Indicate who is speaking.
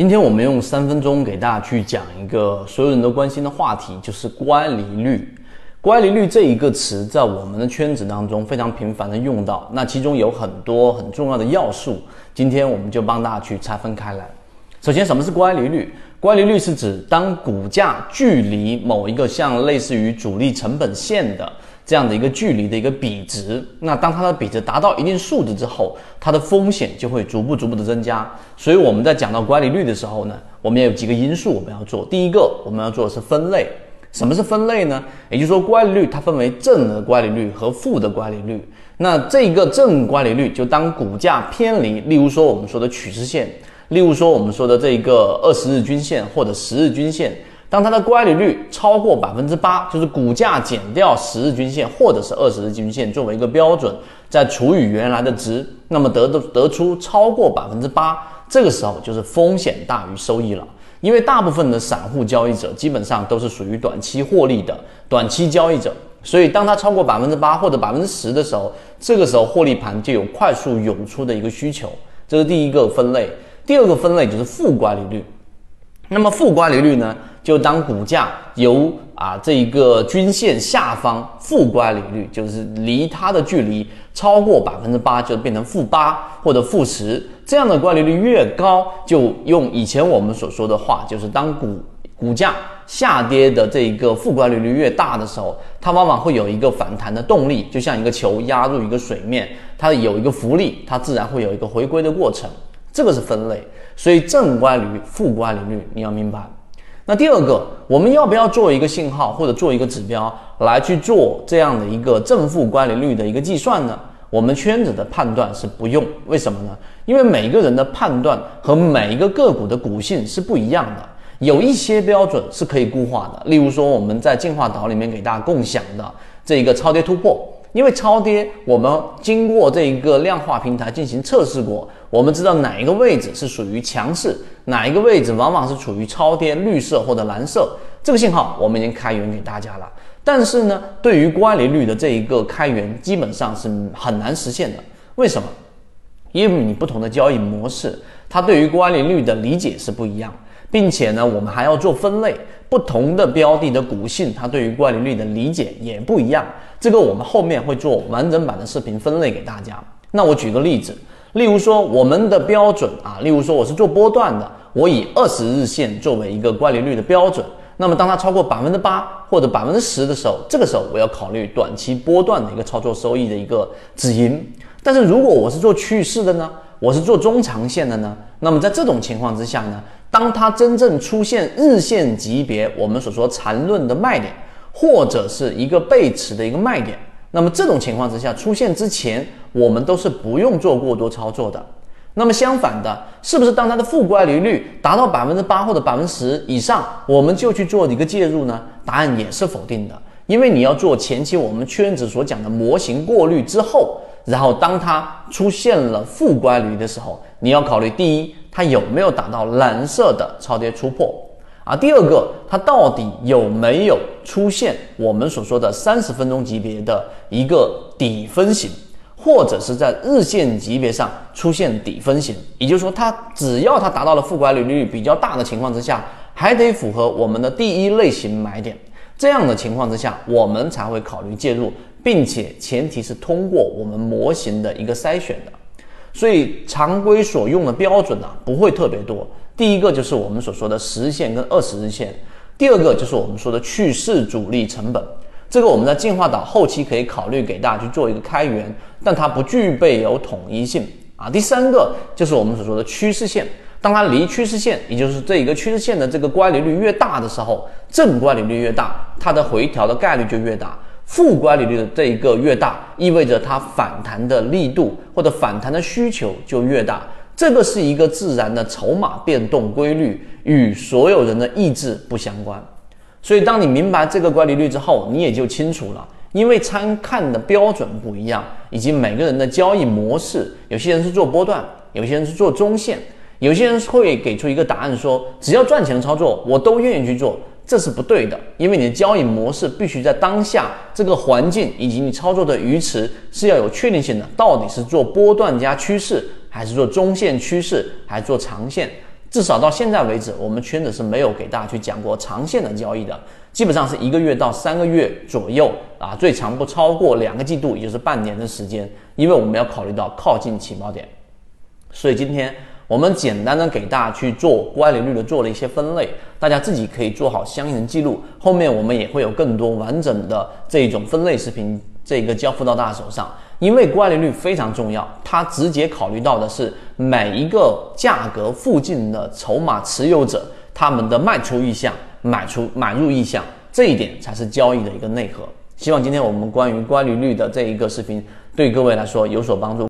Speaker 1: 今天我们用三分钟给大家去讲一个所有人都关心的话题，就是乖离率。乖离率这一个词在我们的圈子当中非常频繁的用到，那其中有很多很重要的要素，今天我们就帮大家去拆分开来。首先，什么是乖离率？乖离率是指当股价距离某一个像类似于主力成本线的。这样的一个距离的一个比值，那当它的比值达到一定数值之后，它的风险就会逐步逐步的增加。所以我们在讲到乖离率的时候呢，我们也有几个因素我们要做。第一个，我们要做的是分类。什么是分类呢？也就是说，乖离率它分为正的乖离率和负的乖离率。那这个正乖离率就当股价偏离，例如说我们说的趋势线，例如说我们说的这一个二十日均线或者十日均线。当它的乖离率超过百分之八，就是股价减掉十日均线或者是二十日均线作为一个标准，再除以原来的值，那么得的得出超过百分之八，这个时候就是风险大于收益了。因为大部分的散户交易者基本上都是属于短期获利的短期交易者，所以当它超过百分之八或者百分之十的时候，这个时候获利盘就有快速涌出的一个需求，这是第一个分类。第二个分类就是负乖离率。那么负乖离率呢？就当股价由啊这一个均线下方负乖离率，就是离它的距离超过百分之八，就变成负八或者负十。这样的乖离率越高，就用以前我们所说的话，就是当股股价下跌的这一个负乖离率越大的时候，它往往会有一个反弹的动力，就像一个球压入一个水面，它有一个浮力，它自然会有一个回归的过程。这个是分类。所以正乖离率、负乖离率你要明白。那第二个，我们要不要做一个信号或者做一个指标来去做这样的一个正负乖离率的一个计算呢？我们圈子的判断是不用，为什么呢？因为每个人的判断和每一个个股的股性是不一样的，有一些标准是可以固化的。例如说，我们在进化岛里面给大家共享的这一个超跌突破。因为超跌，我们经过这一个量化平台进行测试过，我们知道哪一个位置是属于强势，哪一个位置往往是处于超跌绿色或者蓝色。这个信号我们已经开源给大家了。但是呢，对于乖离率的这一个开源，基本上是很难实现的。为什么？因为你不同的交易模式，它对于乖离率的理解是不一样。并且呢，我们还要做分类，不同的标的的股性，它对于乖离率的理解也不一样。这个我们后面会做完整版的视频分类给大家。那我举个例子，例如说我们的标准啊，例如说我是做波段的，我以二十日线作为一个乖离率的标准。那么当它超过百分之八或者百分之十的时候，这个时候我要考虑短期波段的一个操作收益的一个止盈。但是如果我是做趋势的呢？我是做中长线的呢，那么在这种情况之下呢，当它真正出现日线级别我们所说缠论的卖点，或者是一个背驰的一个卖点，那么这种情况之下出现之前，我们都是不用做过多操作的。那么相反的，是不是当它的负乖离率达到百分之八或者百分之十以上，我们就去做一个介入呢？答案也是否定的，因为你要做前期我们圈子所讲的模型过滤之后。然后，当它出现了负乖离的时候，你要考虑：第一，它有没有达到蓝色的超跌突破啊？第二个，它到底有没有出现我们所说的三十分钟级别的一个底分型，或者是在日线级别上出现底分型？也就是说，它只要它达到了负乖离率比较大的情况之下，还得符合我们的第一类型买点。这样的情况之下，我们才会考虑介入。并且前提是通过我们模型的一个筛选的，所以常规所用的标准呢不会特别多。第一个就是我们所说的十日线跟二十日线，第二个就是我们说的去势主力成本，这个我们在进化岛后期可以考虑给大家去做一个开源，但它不具备有统一性啊。第三个就是我们所说的趋势线，当它离趋势线，也就是这一个趋势线的这个乖离率越大的时候，正乖离率越大，它的回调的概率就越大。负乖离率的这一个越大，意味着它反弹的力度或者反弹的需求就越大。这个是一个自然的筹码变动规律，与所有人的意志不相关。所以，当你明白这个乖离率之后，你也就清楚了。因为参看的标准不一样，以及每个人的交易模式，有些人是做波段，有些人是做中线，有些人会给出一个答案说，只要赚钱的操作，我都愿意去做。这是不对的，因为你的交易模式必须在当下这个环境以及你操作的鱼池是要有确定性的。到底是做波段加趋势，还是做中线趋势，还是做长线？至少到现在为止，我们圈子是没有给大家去讲过长线的交易的，基本上是一个月到三个月左右啊，最长不超过两个季度，也就是半年的时间，因为我们要考虑到靠近起爆点。所以今天我们简单的给大家去做乖离率的做了一些分类，大家自己可以做好相应的记录。后面我们也会有更多完整的这一种分类视频，这个交付到大家手上。因为乖离率非常重要，它直接考虑到的是每一个价格附近的筹码持有者他们的卖出意向、买出买入意向，这一点才是交易的一个内核。希望今天我们关于乖离率的这一个视频对各位来说有所帮助。